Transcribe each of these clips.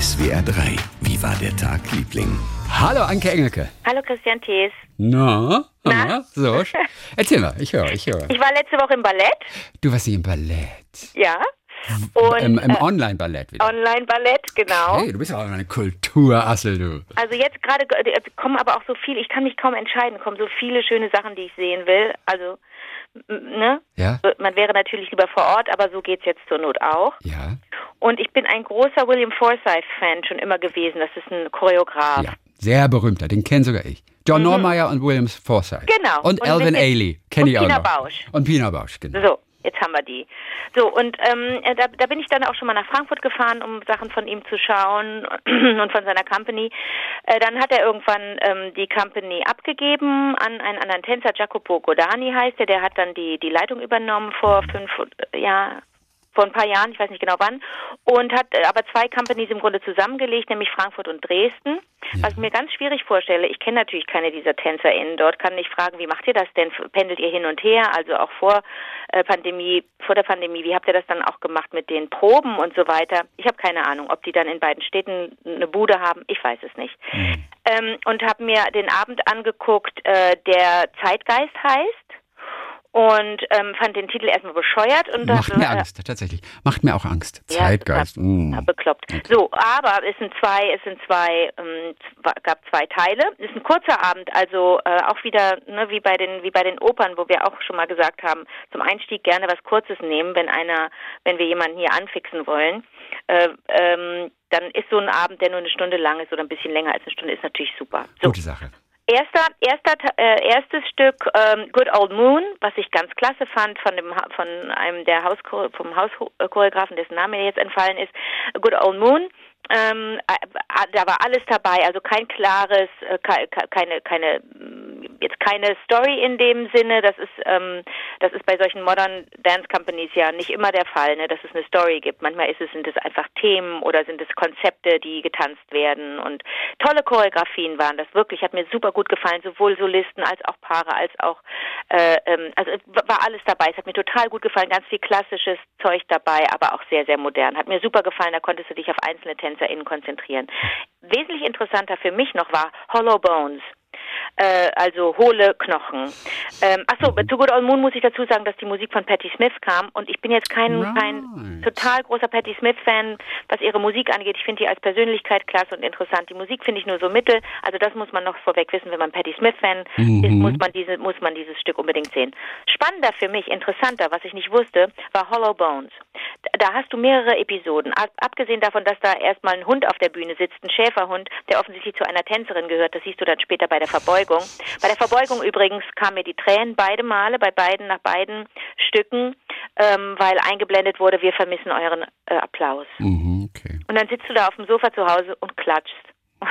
SWR 3. Wie war der Tag, Liebling? Hallo, Anke Engelke. Hallo Christian Thees. Na, Na? Aha, so. Erzähl mal, ich höre, ich höre. Ich war letzte Woche im Ballett. Du warst nicht im Ballett. Ja. Und Im, im äh, Online-Ballett wieder. Online-Ballett, genau. Hey, du bist ja auch eine Kulturassel, du. Also jetzt gerade äh, kommen aber auch so viele, ich kann mich kaum entscheiden, kommen so viele schöne Sachen, die ich sehen will. Also, ne? Ja? Man wäre natürlich lieber vor Ort, aber so geht's jetzt zur Not auch. Ja? Und ich bin ein großer William Forsythe-Fan schon immer gewesen. Das ist ein Choreograf. Ja. Sehr berühmter, den kenn sogar ich. John Normeyer und William Forsythe. Mhm. Genau. Und, Und Alvin Ailey, kenn und ich auch Pina noch. Bausch. Und Pina Bausch, genau. So, jetzt haben wir die. So, und ähm, äh, da, da bin ich dann auch schon mal nach Frankfurt gefahren, um Sachen von ihm zu schauen und von seiner Company. Äh, dann hat er irgendwann ähm, die Company abgegeben an einen anderen Tänzer, Jacopo Godani heißt er, der hat dann die, die Leitung übernommen vor fünf äh, ja, vor ein paar Jahren, ich weiß nicht genau wann, und hat äh, aber zwei Companies im Grunde zusammengelegt, nämlich Frankfurt und Dresden. Was ich mir ganz schwierig vorstelle, ich kenne natürlich keine dieser TänzerInnen dort, kann nicht fragen, wie macht ihr das denn? Pendelt ihr hin und her? Also auch vor äh, Pandemie, vor der Pandemie, wie habt ihr das dann auch gemacht mit den Proben und so weiter? Ich habe keine Ahnung, ob die dann in beiden Städten eine Bude haben, ich weiß es nicht. Ähm, und habe mir den Abend angeguckt, äh, der Zeitgeist heißt und ähm, fand den Titel erstmal bescheuert und Macht dachte, mir äh, Angst, tatsächlich. Macht mir auch Angst. ja, Zeitgeist. Ja, mm. bekloppt. So, aber es sind zwei, es sind zwei, ähm, gab zwei Teile. Es ist ein kurzer Abend, also äh, auch wieder ne, wie bei den wie bei den Opern, wo wir auch schon mal gesagt haben, zum Einstieg gerne was Kurzes nehmen, wenn einer, wenn wir jemanden hier anfixen wollen. Äh, ähm, dann ist so ein Abend, der nur eine Stunde lang ist oder ein bisschen länger als eine Stunde, ist natürlich super. So, Gute Sache. Erster, erster, äh, erstes Stück ähm, Good Old Moon, was ich ganz klasse fand von dem von einem der Haus vom Hauschoreografen, dessen Name mir jetzt entfallen ist. Good Old Moon. Ähm, äh, da war alles dabei, also kein klares, äh, ke- ke- keine, keine, jetzt keine Story in dem Sinne. Das ist, ähm, das ist bei solchen Modern Dance Companies ja nicht immer der Fall, ne, dass es eine Story gibt. Manchmal ist es, sind es einfach Themen oder sind es Konzepte, die getanzt werden und tolle Choreografien waren das wirklich. Hat mir super gut gefallen, sowohl Solisten als auch Paare als auch, äh, ähm, also war alles dabei. Es hat mir total gut gefallen, ganz viel klassisches Zeug dabei, aber auch sehr, sehr modern. Hat mir super gefallen, da konntest du dich auf einzelne TänzerInnen konzentrieren. Wesentlich interessanter für mich noch war Hollow Bones. Äh, also hohle Knochen. Ähm, achso, zu Good Old Moon muss ich dazu sagen, dass die Musik von Patti Smith kam und ich bin jetzt kein, kein Right. total großer Patti Smith-Fan, was ihre Musik angeht. Ich finde die als Persönlichkeit klasse und interessant. Die Musik finde ich nur so mittel. Also das muss man noch vorweg wissen, wenn man Patti Smith-Fan ist, muss man diese, muss man dieses Stück unbedingt sehen. Spannender für mich, interessanter, was ich nicht wusste, war Hollow Bones. Da hast du mehrere Episoden. Ab, abgesehen davon, dass da erstmal ein Hund auf der Bühne sitzt, ein Schäferhund, der offensichtlich zu einer Tänzerin gehört. Das siehst du dann später bei der Verbeugung. Bei der Verbeugung übrigens kamen mir die Tränen beide Male, bei beiden, nach beiden Stücken, ähm, weil eingeblendet wurde, wir vermissen euren äh, Applaus. Mhm, okay. Und dann sitzt du da auf dem Sofa zu Hause und klatschst.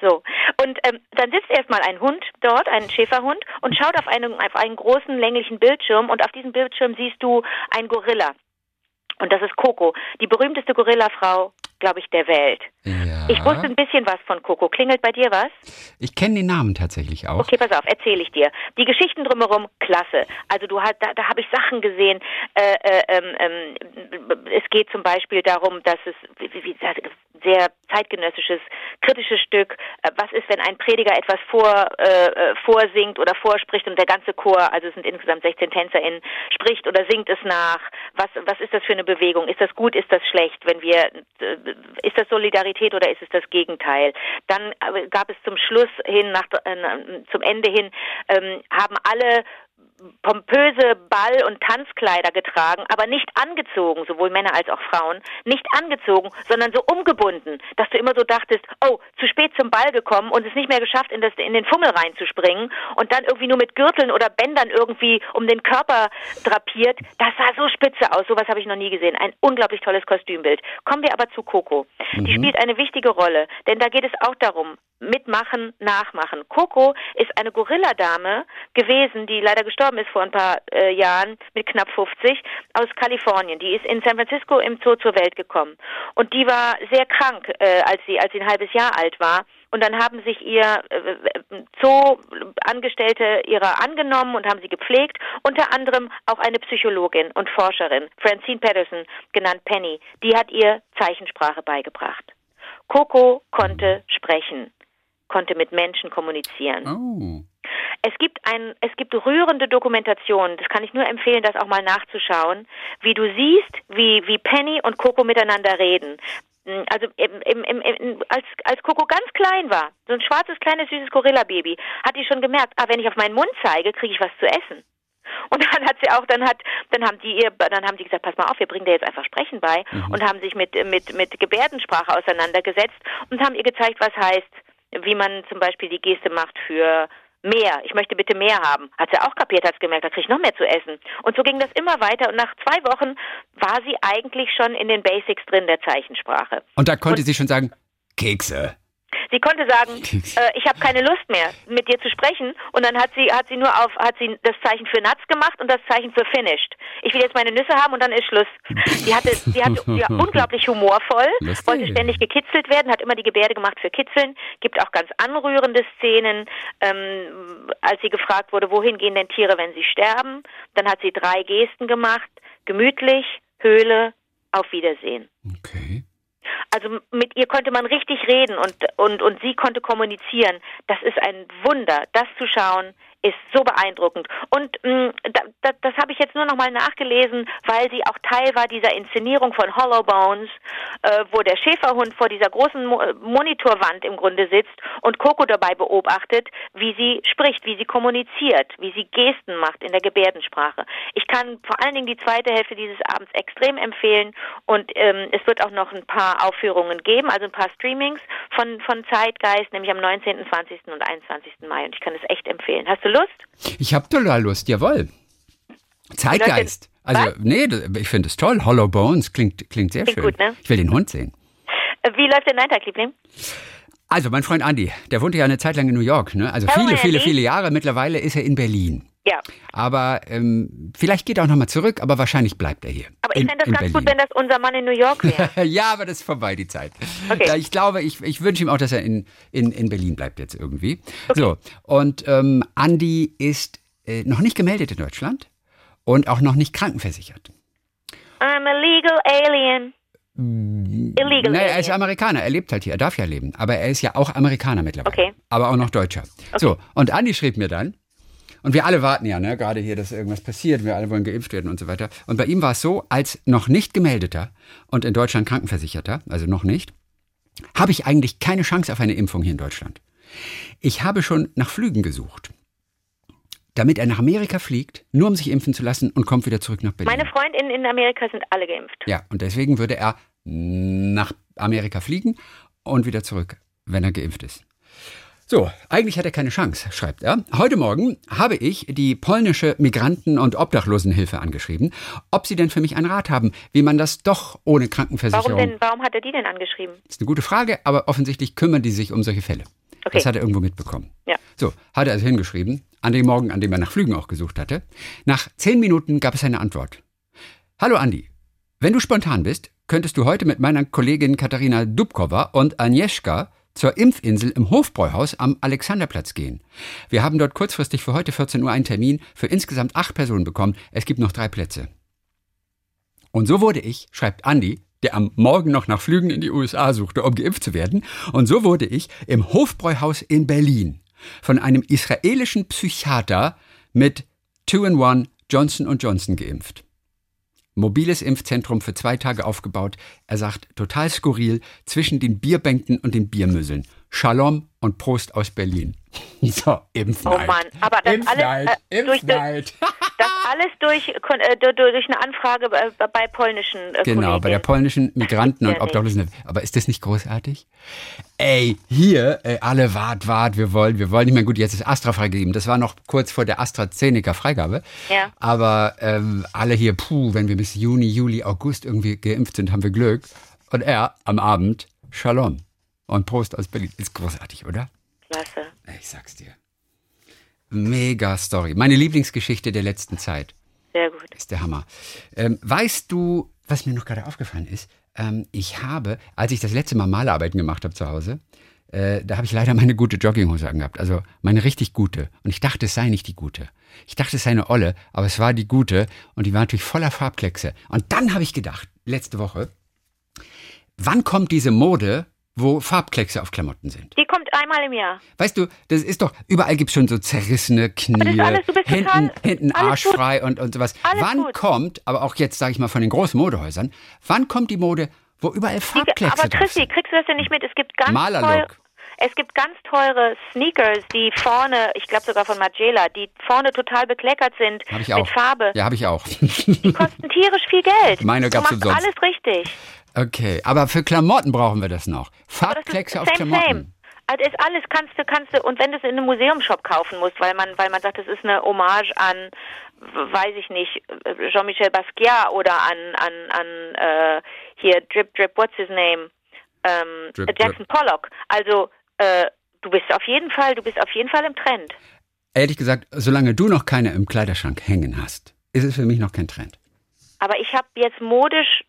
so. Und ähm, dann sitzt erstmal ein Hund dort, ein Schäferhund, und schaut auf einen, auf einen großen länglichen Bildschirm und auf diesem Bildschirm siehst du einen Gorilla. Und das ist Coco, die berühmteste Gorillafrau, glaube ich, der Welt. Ja. Ich wusste ein bisschen was von Coco. Klingelt bei dir was? Ich kenne den Namen tatsächlich auch. Okay, pass auf, erzähle ich dir. Die Geschichten drumherum, klasse. Also du hast, da, da habe ich Sachen gesehen. Äh, äh, ähm, ähm, es geht zum Beispiel darum, dass es wie, wie, sehr zeitgenössisches, kritisches Stück. Äh, was ist, wenn ein Prediger etwas vor, äh, äh, vorsingt oder vorspricht und der ganze Chor, also es sind insgesamt 16 TänzerInnen, spricht oder singt es nach? Was, was ist das für eine Bewegung? Ist das gut, ist das schlecht? Wenn wir, äh, ist das Solidarität oder ist es das Gegenteil? Dann äh, gab es zum Schluss hin, nach, äh, zum Ende hin, ähm, haben alle pompöse Ball- und Tanzkleider getragen, aber nicht angezogen, sowohl Männer als auch Frauen, nicht angezogen, sondern so umgebunden, dass du immer so dachtest, oh, zu spät zum Ball gekommen und es nicht mehr geschafft, in, das, in den Fummel reinzuspringen und dann irgendwie nur mit Gürteln oder Bändern irgendwie um den Körper drapiert. Das sah so spitze aus, sowas habe ich noch nie gesehen. Ein unglaublich tolles Kostümbild. Kommen wir aber zu Coco. Die spielt eine wichtige Rolle, denn da geht es auch darum, mitmachen, nachmachen. Coco ist eine Gorilladame gewesen, die leider gestorben ist vor ein paar äh, Jahren mit knapp 50 aus Kalifornien. Die ist in San Francisco im Zoo zur Welt gekommen und die war sehr krank, äh, als sie als sie ein halbes Jahr alt war. Und dann haben sich ihr äh, Zoo-Angestellte ihrer angenommen und haben sie gepflegt. Unter anderem auch eine Psychologin und Forscherin, Francine Patterson, genannt Penny. Die hat ihr Zeichensprache beigebracht. Coco konnte sprechen, konnte mit Menschen kommunizieren. Oh. Es gibt ein, es gibt rührende Dokumentationen. Das kann ich nur empfehlen, das auch mal nachzuschauen, wie du siehst, wie wie Penny und Coco miteinander reden. Hm, Also im, im, im, als als Coco ganz klein war, so ein schwarzes kleines süßes Gorilla-Baby, hat die schon gemerkt, ah, wenn ich auf meinen Mund zeige, kriege ich was zu essen. Und dann hat sie auch, dann hat, dann haben die ihr, dann haben die gesagt, pass mal auf, wir bringen dir jetzt einfach Sprechen bei und haben sich mit mit mit Gebärdensprache auseinandergesetzt und haben ihr gezeigt, was heißt, wie man zum Beispiel die Geste macht für mehr. Ich möchte bitte mehr haben. Hat sie auch kapiert, hat gemerkt, da kriege ich noch mehr zu essen. Und so ging das immer weiter und nach zwei Wochen war sie eigentlich schon in den Basics drin der Zeichensprache. Und da konnte sie schon sagen, Kekse. Sie konnte sagen, äh, ich habe keine Lust mehr, mit dir zu sprechen. Und dann hat sie hat sie nur auf hat sie das Zeichen für Nuts gemacht und das Zeichen für finished. Ich will jetzt meine Nüsse haben und dann ist Schluss. Sie hatte sie hatte ja, unglaublich humorvoll, Lustig. wollte ständig gekitzelt werden, hat immer die Gebärde gemacht für Kitzeln. Gibt auch ganz anrührende Szenen, ähm, als sie gefragt wurde, wohin gehen denn Tiere, wenn sie sterben. Dann hat sie drei Gesten gemacht: gemütlich, Höhle, auf Wiedersehen. Okay. Also mit ihr konnte man richtig reden und, und, und sie konnte kommunizieren. Das ist ein Wunder. Das zu schauen ist so beeindruckend. Und mh, da, da, das habe ich jetzt nur noch mal nachgelesen, weil sie auch Teil war dieser Inszenierung von Hollow Bones, äh, wo der Schäferhund vor dieser großen Mo Monitorwand im Grunde sitzt und Coco dabei beobachtet, wie sie spricht, wie sie kommuniziert, wie sie Gesten macht in der Gebärdensprache. Ich kann vor allen Dingen die zweite Hälfte dieses Abends extrem empfehlen und ähm, es wird auch noch ein paar Aufführungen geben, also ein paar Streamings von, von Zeitgeist, nämlich am 19., 20. und 21. Mai und ich kann es echt empfehlen. Hast du Lust? Ich habe total Lust, jawohl. Zeitgeist. Also, Was? nee, ich finde es toll. Hollow Bones klingt, klingt sehr Klingt schön. gut, ne? Ich will den Hund sehen. Äh, Wie läuft dein Tag, Liebling? Also, mein Freund Andy, der wohnte ja eine Zeit lang in New York. Ne? Also Hallo, viele, viele, Andy. viele Jahre. Mittlerweile ist er in Berlin. Ja, Aber ähm, vielleicht geht er auch nochmal zurück, aber wahrscheinlich bleibt er hier. aber ich fände das ganz gut, Berlin. wenn das unser Mann in New York wäre. ja, aber das ist vorbei, die Zeit. Okay. Ich glaube, ich, ich wünsche ihm auch, dass er in, in, in Berlin bleibt jetzt irgendwie. So, und ähm, Andi ist äh, noch nicht gemeldet in Deutschland und auch noch nicht krankenversichert. I'm a legal alien. Illegal Naja, er ist. Amerikaner, er lebt halt hier, er darf ja leben. Aber er ist ja auch Amerikaner mittlerweile. Okay. Aber auch noch Deutscher. So, und Andi schrieb mir dann, und wir alle warten ja, ne, gerade hier, dass irgendwas passiert, wir alle wollen geimpft werden und so weiter. Und bei ihm war es so, als noch nicht gemeldeter und in Deutschland Krankenversicherter, also noch nicht, habe ich eigentlich keine Chance auf eine Impfung hier in Deutschland. Ich habe schon nach Flügen gesucht, damit er nach Amerika fliegt, nur um sich impfen zu lassen und kommt wieder zurück nach Berlin. Meine Freundinnen in Amerika sind alle geimpft. Ja, und deswegen würde er nach Amerika fliegen und wieder zurück, wenn er geimpft ist. So, eigentlich hat er keine Chance, schreibt er. Heute Morgen habe ich die polnische Migranten- und Obdachlosenhilfe angeschrieben, ob sie denn für mich einen Rat haben, wie man das doch ohne Krankenversicherung. Warum denn, warum hat er die denn angeschrieben? Das ist eine gute Frage, aber offensichtlich kümmern die sich um solche Fälle. Okay. Das hat er irgendwo mitbekommen. Ja. So, hat er also hingeschrieben, an dem Morgen, an dem er nach Flügen auch gesucht hatte. Nach zehn Minuten gab es eine Antwort. Hallo Andi, wenn du spontan bist, könntest du heute mit meiner Kollegin Katharina Dubkova und Agnieszka zur Impfinsel im Hofbräuhaus am Alexanderplatz gehen. Wir haben dort kurzfristig für heute 14 Uhr einen Termin für insgesamt acht Personen bekommen. Es gibt noch drei Plätze. Und so wurde ich, schreibt Andi, der am Morgen noch nach Flügen in die USA suchte, um geimpft zu werden, und so wurde ich im Hofbräuhaus in Berlin von einem israelischen Psychiater mit 2-in-1 Johnson Johnson geimpft. Mobiles Impfzentrum für zwei Tage aufgebaut. Er sagt, total skurril, zwischen den Bierbänken und den Biermüsseln. Shalom und Prost aus Berlin. So, Impfneid. Oh Mann, aber das Impfneid, alles, äh, durch Impfneid. Das alles durch, äh, du- du- durch eine Anfrage bei, bei polnischen äh, Genau, bei der polnischen Migranten und. Obdachlosen. Aber ist das nicht großartig? Ey, hier, ey, alle wart, wart, wir wollen, wir wollen nicht mehr. Gut, jetzt ist Astra freigegeben. Das war noch kurz vor der AstraZeneca-Freigabe. Ja. Aber ähm, alle hier, puh, wenn wir bis Juni, Juli, August irgendwie geimpft sind, haben wir Glück. Und er am Abend, Shalom und Prost aus Berlin. Ist großartig, oder? Klasse. Ich sag's dir. Mega Story. Meine Lieblingsgeschichte der letzten Zeit. Sehr gut. ist der Hammer. Ähm, weißt du, was mir noch gerade aufgefallen ist? Ähm, ich habe, als ich das letzte Mal Malerarbeiten gemacht habe zu Hause, äh, da habe ich leider meine gute Jogginghose angehabt. Also meine richtig gute. Und ich dachte, es sei nicht die gute. Ich dachte, es sei eine Olle, aber es war die gute und die war natürlich voller Farbkleckse. Und dann habe ich gedacht, letzte Woche, wann kommt diese Mode wo Farbkleckse auf Klamotten sind. Die kommt einmal im Jahr. Weißt du, das ist doch, überall gibt es schon so zerrissene Knie, alles- du hinten alles arschfrei und, und sowas. Alles wann gut. kommt, aber auch jetzt sage ich mal von den großen Modehäusern, wann kommt die Mode, wo überall Farbkleckse aber drauf Christi, sind? kriegst du das denn nicht mit? Es gibt ganz Malerlook. teure, es gibt ganz teure Sneakers, die vorne, ich glaube sogar von Margiela, die vorne total bekleckert sind mit. Farbe. Ja, habe ich auch. Die kosten tierisch viel Geld. Meine du gab's machst umsonst. alles richtig. Okay, aber für Klamotten brauchen wir das noch. Farbkleckse auf same, Klamotten. same. Also ist alles kannst du kannst du und wenn du es in einem Museumshop kaufen musst, weil man weil man sagt, das ist eine Hommage an weiß ich nicht Jean-Michel Basquiat oder an an an äh, hier Drip Drip What's his name ähm, Drip, äh, Jackson Pollock. Also äh, du bist auf jeden Fall du bist auf jeden Fall im Trend. Ehrlich gesagt, solange du noch keine im Kleiderschrank hängen hast, ist es für mich noch kein Trend. Aber ich habe jetzt modisch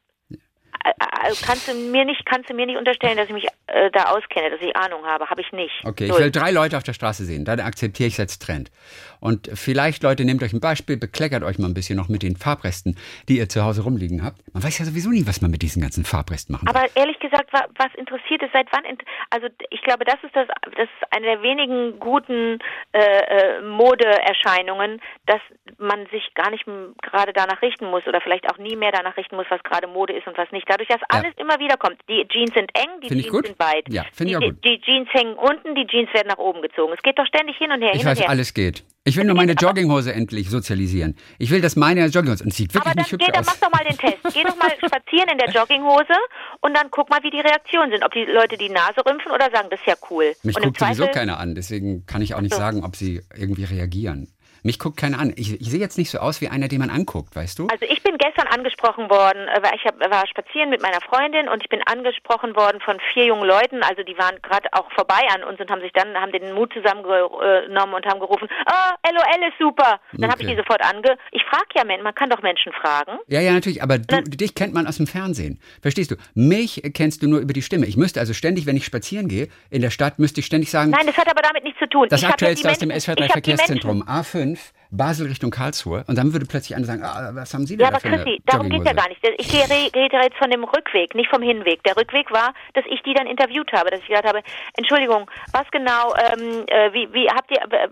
äh, kannst du mir nicht kannst du mir nicht unterstellen, dass ich mich äh, da auskenne, dass ich Ahnung habe, habe ich nicht. Okay, ich Null. will drei Leute auf der Straße sehen, dann akzeptiere ich es als Trend. Und vielleicht, Leute, nehmt euch ein Beispiel, bekleckert euch mal ein bisschen noch mit den Farbresten, die ihr zu Hause rumliegen habt. Man weiß ja sowieso nie, was man mit diesen ganzen Farbresten machen soll. Aber ehrlich gesagt, wa- was interessiert es seit wann? Also ich glaube, das ist das, das ist eine der wenigen guten äh, äh, Modeerscheinungen, dass man sich gar nicht gerade danach richten muss oder vielleicht auch nie mehr danach richten muss, was gerade Mode ist und was nicht. Dadurch, dass alles immer wieder kommt. Die Jeans sind eng, die Find Jeans gut. sind weit. Ja, find ich die, auch gut. die Jeans hängen unten, die Jeans werden nach oben gezogen. Es geht doch ständig hin und her, Ich hin weiß, und her. alles geht. Ich will nur meine Jogginghose endlich sozialisieren. Ich will, dass meine Jogginghose, und sieht wirklich Aber dann, nicht hübsch geh, dann aus. mach doch mal den Test. Geh doch mal spazieren in der Jogginghose und dann guck mal, wie die Reaktionen sind. Ob die Leute die Nase rümpfen oder sagen, das ist ja cool. Mich und guckt sowieso keiner an, deswegen kann ich auch nicht so. sagen, ob sie irgendwie reagieren. Mich guckt keiner an. Ich, ich sehe jetzt nicht so aus wie einer, den man anguckt, weißt du? Also ich bin gestern angesprochen worden, äh, weil ich hab, war spazieren mit meiner Freundin und ich bin angesprochen worden von vier jungen Leuten, also die waren gerade auch vorbei an uns und haben sich dann haben den Mut zusammengenommen und haben gerufen, ah, LOL ist super. Dann habe ich Okay. die sofort ange. Ich frage ja, man kann doch Menschen fragen. Ja, ja, natürlich, aber du, dich kennt man aus dem Fernsehen. Verstehst du? Mich kennst du nur über die Stimme. Ich müsste also ständig, wenn ich spazieren gehe, in der Stadt, müsste ich ständig sagen, Nein, das hat aber damit nichts zu tun. das ich ja Aktuellste aus dem Menschen- SWR3 ich hab die Menschen- Verkehrszentrum A5, Basel Richtung Karlsruhe. Und dann würde plötzlich einer sagen, ah, was haben Sie denn Ja, da aber für Christi, darum geht's ja gar nicht. Ich rede jetzt von dem Rückweg, nicht vom Hinweg. Der Rückweg war, dass ich die dann interviewt habe, dass ich gesagt habe, Entschuldigung, was genau, ähm, äh, wie, wie habt ihr äh,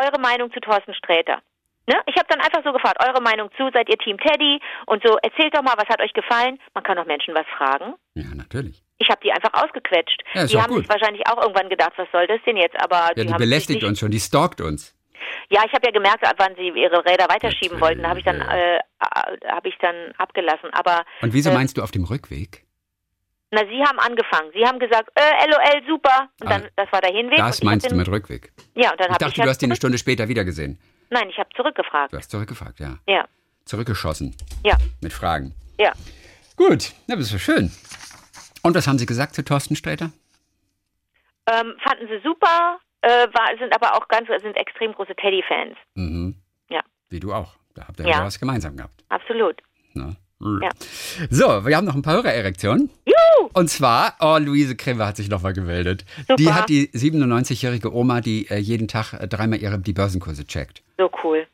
eure Meinung zu Thorsten Sträter? Ne? Ich habe dann einfach so gefragt, eure Meinung zu, seid ihr Team Teddy? Und so, erzählt doch mal, was hat euch gefallen? Man kann doch Menschen was fragen. Ja, natürlich. Ich habe die einfach ausgequetscht. Ja, die haben gut. sich wahrscheinlich auch irgendwann gedacht, was soll das denn jetzt? Aber Ja, die die belästigt uns schon, die stalkt uns. Ja, ich habe ja gemerkt, ab wann sie ihre Räder weiterschieben wollten, habe ich dann ja. äh, äh, habe ich dann abgelassen. Aber Und wieso äh, meinst du auf dem Rückweg? Na, Sie haben angefangen. Sie haben gesagt, äh, LOL, super. Und dann, Ah, das war der Hinweg. Das ich meinst du mit Rückweg? Ja, und dann Ich habe dachte, ich du halt hast ihn eine Stunde später wieder gesehen. Nein, ich habe zurückgefragt. Du hast zurückgefragt, ja. Ja, Zurückgeschossen ja, mit Fragen. ja. Gut, ja, das ist schön. Und was haben Sie gesagt zu Thorsten Sträter? Ähm, fanden Sie super, äh, war, sind aber auch ganz, sind extrem große Teddy-Fans. Mhm. Ja. Wie du auch. Da habt ihr Ja. was gemeinsam gehabt. Absolut. Ne? Ja. So, wir haben noch ein paar Hörererektionen. Juhu! Und zwar, oh, Luise Kremer hat sich nochmal gemeldet. Super. Die hat die 97-jährige Oma, die äh, jeden Tag äh, dreimal ihre, die Börsenkurse checkt. So cool.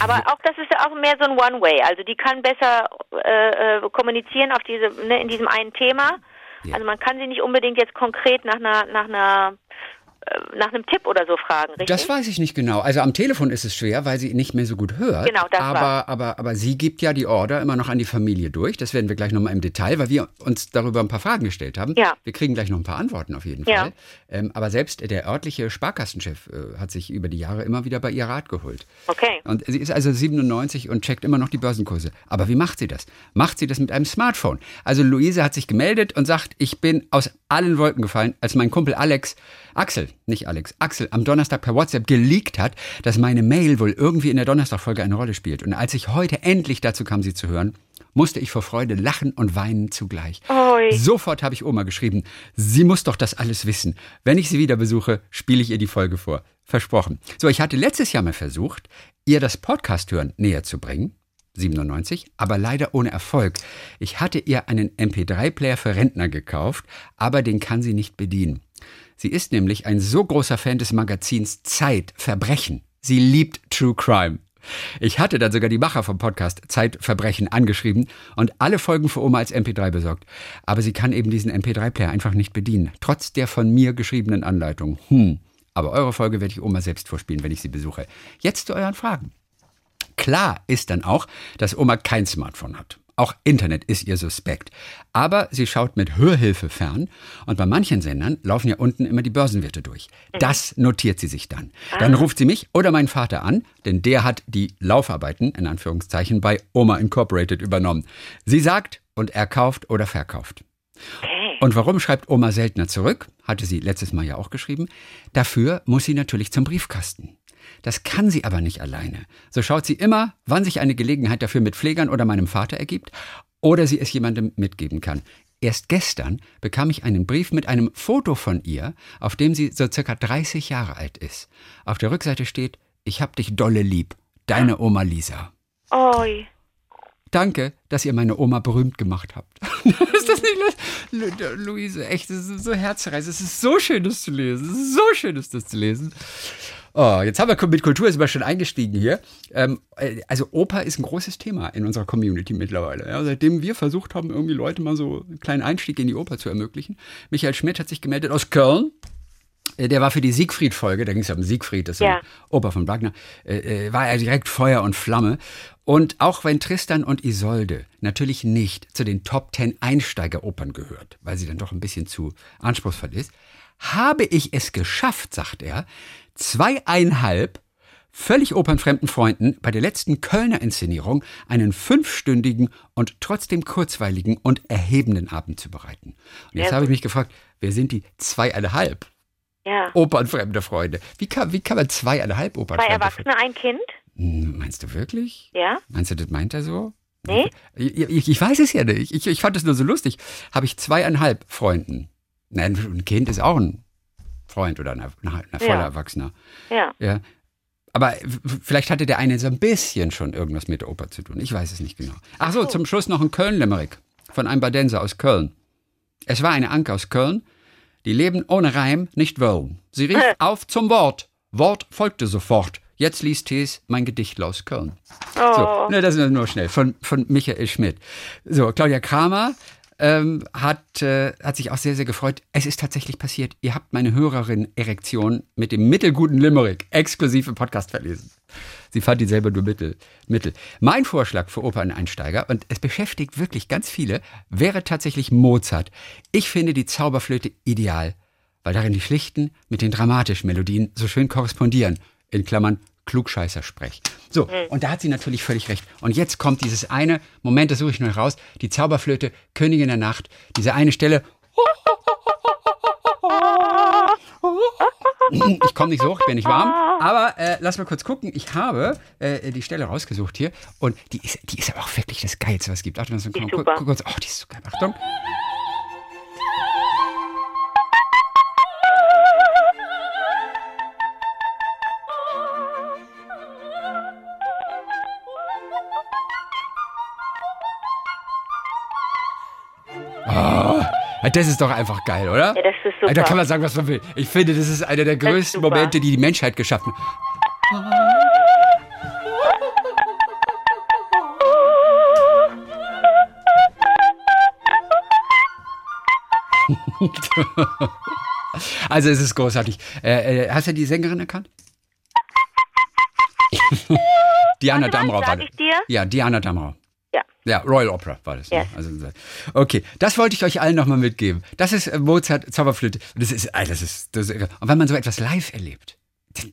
Aber auch das ist ja auch mehr so ein One-Way. Also die kann besser äh, äh, kommunizieren auf diese, ne, in diesem einen Thema. Ja. Also man kann sie nicht unbedingt jetzt konkret nach einer, nach einer, nach einem Tipp oder so fragen, richtig? Das weiß ich nicht genau. Also am Telefon ist es schwer, weil sie nicht mehr so gut hört. Genau, das aber, war's. aber, aber sie gibt ja die Order immer noch an die Familie durch. Das werden wir gleich nochmal im Detail, weil wir uns darüber ein paar Fragen gestellt haben. Ja. Wir kriegen gleich noch ein paar Antworten auf jeden Ja. Fall. Ähm, aber selbst der örtliche Sparkassenchef äh, hat sich über die Jahre immer wieder bei ihr Rat geholt. Okay. Und sie ist also 97 und checkt immer noch die Börsenkurse. Aber wie macht sie das? Macht sie das mit einem Smartphone? Also Luise hat sich gemeldet und sagt, ich bin aus allen Wolken gefallen, als mein Kumpel Alex, Axel, nicht Alex, Axel am Donnerstag per WhatsApp geleakt hat, dass meine Mail wohl irgendwie in der Donnerstagfolge eine Rolle spielt. Und als ich heute endlich dazu kam, sie zu hören, musste ich vor Freude lachen und weinen zugleich. Ui. Sofort habe ich Oma geschrieben, sie muss doch das alles wissen. Wenn ich sie wieder besuche, spiele ich ihr die Folge vor. Versprochen. So, ich hatte letztes Jahr mal versucht, ihr das Podcast hören näher zu bringen. 97, aber leider ohne Erfolg. Ich hatte ihr einen MP3-Player für Rentner gekauft, aber den kann sie nicht bedienen. Sie ist nämlich ein so großer Fan des Magazins Zeit, Verbrechen. Sie liebt True Crime. Ich hatte dann sogar die Macher vom Podcast Zeitverbrechen angeschrieben und alle Folgen für Oma als MP3 besorgt. Aber sie kann eben diesen MP3-Player einfach nicht bedienen, trotz der von mir geschriebenen Anleitung. Hm. Aber eure Folge werde ich Oma selbst vorspielen, wenn ich sie besuche. Jetzt zu euren Fragen. Klar ist dann auch, dass Oma kein Smartphone hat. Auch Internet ist ihr suspekt. Aber sie schaut mit Hörhilfe fern und bei manchen Sendern laufen ja unten immer die Börsenwerte durch. Das notiert sie sich dann. Dann ruft sie mich oder meinen Vater an, denn der hat die Laufarbeiten, in Anführungszeichen, bei Oma Incorporated übernommen. Sie sagt und er kauft oder verkauft. Und warum schreibt Oma seltener zurück? Hatte sie letztes Mal ja auch geschrieben. Dafür muss sie natürlich zum Briefkasten. Das kann sie aber nicht alleine. So schaut sie immer, wann sich eine Gelegenheit dafür mit Pflegern oder meinem Vater ergibt oder sie es jemandem mitgeben kann. Erst gestern bekam ich einen Brief mit einem Foto von ihr, auf dem sie so circa 30 Jahre alt ist. Auf der Rückseite steht, ich hab dich dolle lieb, deine Oma Lisa. Oi. Danke, dass ihr meine Oma berühmt gemacht habt. ist das nicht Lu Lu Luise? Echt, das ist so herzreißend. Es ist so schön, das zu lesen. Es ist so schön, das zu lesen. Oh, jetzt haben wir mit Kultur sind wir schon eingestiegen hier. Ähm, also Oper ist ein großes Thema in unserer Community mittlerweile. Ja, seitdem wir versucht haben, irgendwie Leute mal so einen kleinen Einstieg in die Oper zu ermöglichen. Michael Schmidt hat sich gemeldet aus Köln. Äh, Der war für die Siegfried-Folge, da ging es ja um Siegfried, das ist Ja. Oper von Wagner, äh, äh, war er direkt Feuer und Flamme. Und auch wenn Tristan und Isolde natürlich nicht zu den Top Ten Einsteigeropern gehört, weil sie dann doch ein bisschen zu anspruchsvoll ist, habe ich es geschafft, sagt er, zweieinhalb völlig opernfremden Freunden bei der letzten Kölner Inszenierung einen fünfstündigen und trotzdem kurzweiligen und erhebenden Abend zu bereiten. Und jetzt Sehr habe ich mich gefragt, wer sind die zweieinhalb Ja. opernfremde Freunde? Wie kann, wie kann man zweieinhalb Zwei opernfremde Erwachsene, ein Kind? Hm, Meinst du wirklich? Ja. Meinst du, das meint er so? Nee? Ich, ich, ich weiß es ja nicht. Ich, ich fand es nur so lustig. Habe ich zweieinhalb Freunden. Nein, ein Kind ist auch ein Freund oder ein, ein, ein voller Ja. Erwachsener. Ja. Ja. Aber vielleicht hatte der eine so ein bisschen schon irgendwas mit der Oper zu tun. Ich weiß es nicht genau. Ach so, zum Schluss noch ein Köln-Limerick von einem Badenser aus Köln. Es war eine Anke aus Köln, die leben ohne Reim nicht wollen. Sie rief auf zum Wort. Wort folgte sofort. Jetzt liest Tees mein Gedicht aus Köln. Oh. So, ne, das ist nur schnell. Von, von Michael Schmidt. So, Claudia Kramer ähm, hat, äh, hat sich auch sehr, sehr gefreut. Es ist tatsächlich passiert. Ihr habt meine Hörerin Erektion mit dem mittelguten Limerick exklusiv im Podcast verlesen. Sie fand ihn selber nur mittel, mittel. Mein Vorschlag für Operneinsteiger, und es beschäftigt wirklich ganz viele, wäre tatsächlich Mozart. Ich finde die Zauberflöte ideal, weil darin die schlichten mit den dramatischen Melodien so schön korrespondieren. In Klammern Klugscheißer-Sprech. So, und da hat sie natürlich völlig recht. Und jetzt kommt dieses eine, Moment, das suche ich noch raus, die Zauberflöte, Königin der Nacht, diese eine Stelle. Ich komme nicht so hoch, ich bin nicht warm. Aber äh, lass mal kurz gucken. Ich habe äh, die Stelle rausgesucht hier. Und die ist, die ist aber auch wirklich das Geilste, was es gibt. Achtung, ist Die ist guck, guck. Oh, die ist so geil. Achtung. Oh, das ist doch einfach geil, oder? Ja, das ist super. Da kann man sagen, was man will. Ich finde, das ist einer der größten. Momente, die die Menschheit geschaffen hat. Also es ist großartig. Äh, äh, hast du die Sängerin erkannt? Diana Damrau war das. Ja, Diana Damrau. Ja. Royal Opera war das. Yes. Ne? Also, okay, das wollte ich euch allen nochmal mitgeben. Das ist äh, Mozart Zauberflöte. Und Das ist, das ist, das ist. Und wenn man so etwas live erlebt,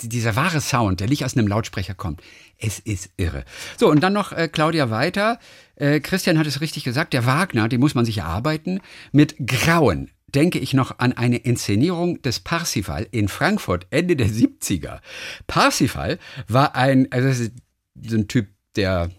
dieser wahre Sound, der nicht aus einem Lautsprecher kommt, es ist irre. So, und dann noch äh, Claudia weiter. Äh, Christian hat es richtig gesagt, der Wagner, den muss man sich erarbeiten. Mit Grauen denke ich noch an eine Inszenierung des Parsifal in Frankfurt Ende der 70er. Parsifal war ein, also das ist so ein Typ, der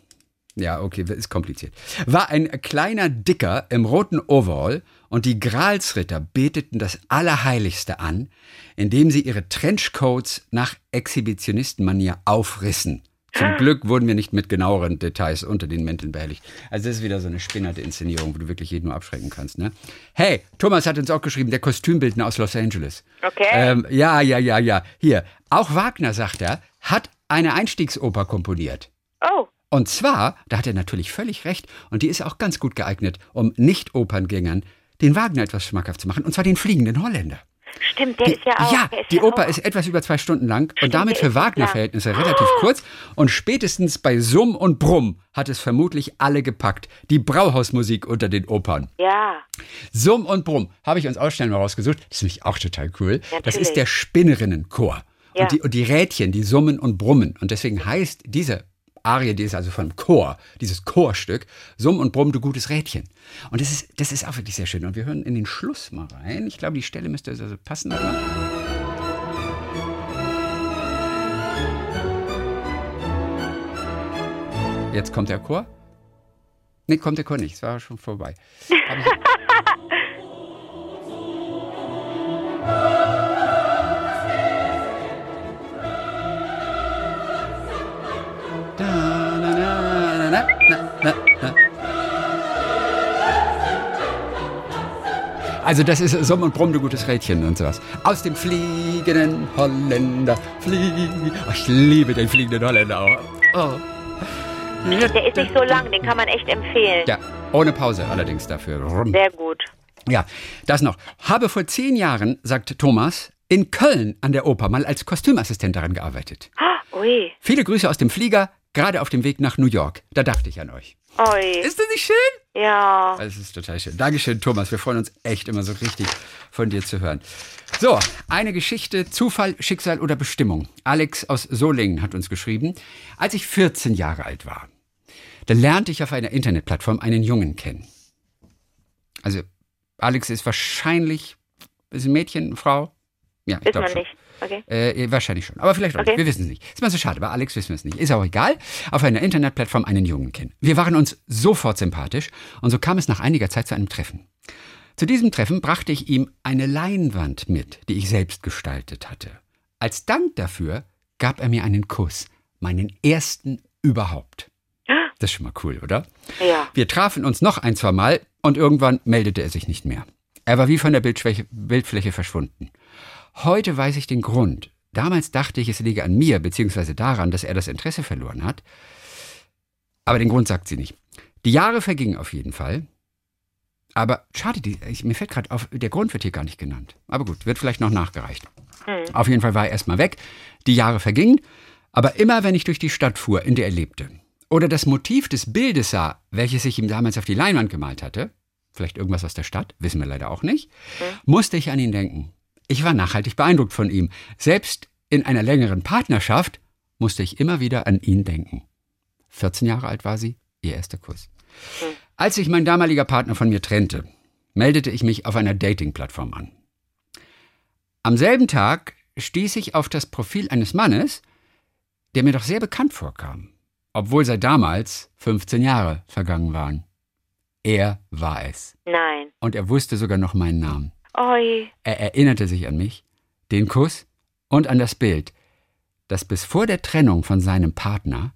ja, okay, ist kompliziert. War ein kleiner Dicker im roten Overall und die Gralsritter beteten das Allerheiligste an, indem sie ihre Trenchcoats nach Exhibitionistenmanier aufrissen. Zum Glück wurden wir nicht mit genaueren Details unter den Mänteln behelligt. Also das ist wieder so eine spinnerte Inszenierung, wo du wirklich jeden nur abschrecken kannst. Ne? Hey, Thomas hat uns auch geschrieben, der Kostümbildner aus Los Angeles. Okay. Ähm, ja, ja, ja, ja. Hier, auch Wagner, sagt er, hat eine Einstiegsoper komponiert. Oh, Und zwar, da hat er natürlich völlig recht, und die ist auch ganz gut geeignet, um Nicht-Operngängern den Wagner etwas schmackhaft zu machen, und zwar den fliegenden Holländer. stimmt, der Die, ist ja auch. ja, die ja Oper auch. ist etwas über zwei Stunden lang und Stimmt, damit der für. Wagner-Verhältnisse relativ kurz. Und spätestens bei Summ und Brumm hat es vermutlich alle gepackt. Die Brauhausmusik unter den Opern. Ja, Summ und Brumm habe ich uns Ausstellung mal rausgesucht. Das ist nämlich auch total cool. Das Natürlich. ist der Spinnerinnenchor. Ja. Und, die, und die Rädchen, die summen und brummen. Und deswegen heißt diese Arie, die ist also vom Chor, dieses Chorstück, Summ und Brumm, du gutes Rädchen. Und das ist, das ist auch wirklich sehr schön. Und wir hören in den Schluss mal rein. Ich glaube, die Stelle müsste also passen. Jetzt kommt der Chor. Nee, kommt der Chor nicht. Es war schon vorbei. Also das ist Summ und Brumm, du gutes Rädchen und sowas. Aus dem fliegenden Holländer, flieg. Oh, ich liebe den fliegenden Holländer auch. Oh. der ist nicht so lang, den kann man echt empfehlen. Ja, ohne Pause allerdings dafür. Rum. Sehr gut. Ja, das noch. Habe vor zehn Jahren, sagt Thomas, in Köln an der Oper mal als Kostümassistent daran gearbeitet. Ah, Ui, Viele Grüße aus dem Flieger, gerade auf dem Weg nach New York. Da dachte ich an euch. ui. Ist das nicht schön? Ja. Es ist total schön. Dankeschön, Thomas. Wir freuen uns echt immer so richtig von dir zu hören. So, eine Geschichte, Zufall, Schicksal oder Bestimmung. Alex aus Solingen hat uns geschrieben. Als ich 14 Jahre alt war, da lernte ich auf einer Internetplattform einen Jungen kennen. Also, Alex ist wahrscheinlich, ist ein Mädchen, Frau? Ja, ich glaube schon. nicht. Okay. Äh, wahrscheinlich schon. Aber vielleicht auch Okay. nicht. Wir wissen es nicht. Ist mal so schade. Bei Alex wissen wir es nicht. Ist auch egal. Auf einer Internetplattform einen Jungen kennen. Wir waren uns sofort sympathisch und so kam es nach einiger Zeit zu einem Treffen. Zu diesem Treffen brachte ich ihm eine Leinwand mit, die ich selbst gestaltet hatte. Als Dank dafür gab er mir einen Kuss. Meinen ersten überhaupt. Das ist schon mal cool, oder? Ja. Wir trafen uns noch ein, zwei Mal und irgendwann meldete er sich nicht mehr. Er war wie von der Bildschwäche, Bildfläche verschwunden. Heute weiß ich den Grund. Damals dachte ich, es liege an mir, beziehungsweise daran, dass er das Interesse verloren hat. Aber den Grund sagt sie nicht. Die Jahre vergingen auf jeden Fall. Aber schade, die, ich, mir fällt gerade auf, der Grund wird hier gar nicht genannt. Aber gut, wird vielleicht noch nachgereicht. Auf jeden Fall war er erstmal weg. Die Jahre vergingen. Aber immer, wenn ich durch die Stadt fuhr, in der er lebte, oder das Motiv des Bildes sah, welches ich ihm damals auf die Leinwand gemalt hatte, vielleicht irgendwas aus der Stadt, wissen wir leider auch nicht, musste ich an ihn denken. Ich war nachhaltig beeindruckt von ihm. Selbst in einer längeren Partnerschaft musste ich immer wieder an ihn denken. 14 Jahre alt war sie, ihr erster Kuss. Als sich mein damaliger Partner von mir trennte, meldete ich mich auf einer Dating-Plattform an. Am selben Tag stieß ich auf das Profil eines Mannes, der mir doch sehr bekannt vorkam, obwohl seit damals 15 Jahre vergangen waren. Er war es. Nein. Und er wusste sogar noch meinen Namen. Ui. Er erinnerte sich an mich, den Kuss und an das Bild, das bis vor der Trennung von seinem Partner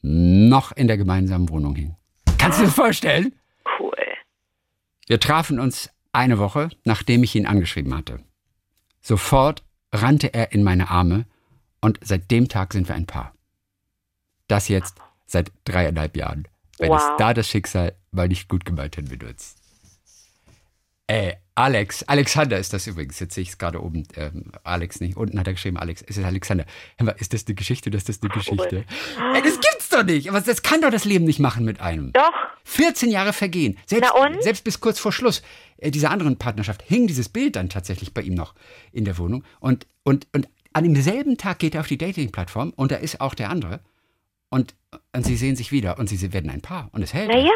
noch in der gemeinsamen Wohnung hing. Kannst du dir vorstellen? Cool. Wir trafen uns eine Woche, nachdem ich ihn angeschrieben hatte. Sofort rannte er in meine Arme und seit dem Tag sind wir ein Paar. Das jetzt seit dreieinhalb Jahren. Wenn es Wow. da das Schicksal mal nicht gut gemeint hätte mit Ey, Alex, Alexander ist das übrigens. Jetzt sehe ich es gerade oben. Ähm, Alex nicht. Unten hat er geschrieben, Alex. Es ist Alexander. Hör ist das eine Geschichte oder ist das eine Geschichte? Ey, das gibt's doch nicht. Aber das kann doch das Leben nicht machen mit einem. Doch. 14 Jahre vergehen. Selbst, Na und? selbst bis kurz vor Schluss äh, dieser anderen Partnerschaft hing dieses Bild dann tatsächlich bei ihm noch in der Wohnung. Und, und, und an demselben Tag geht er auf die Dating-Plattform und da ist auch der andere. Und, und sie sehen sich wieder und sie werden ein Paar. Und es hält. Naja,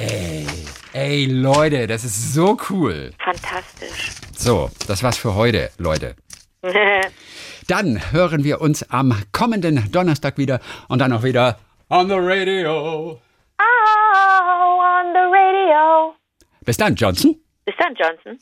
Ey, ey, Leute, das ist so cool. fantastisch. So, das war's für heute, Leute. Dann hören wir uns am kommenden Donnerstag wieder und dann auch wieder on the radio. oh, on the radio. Bis dann, Johnson. Bis dann, Johnson.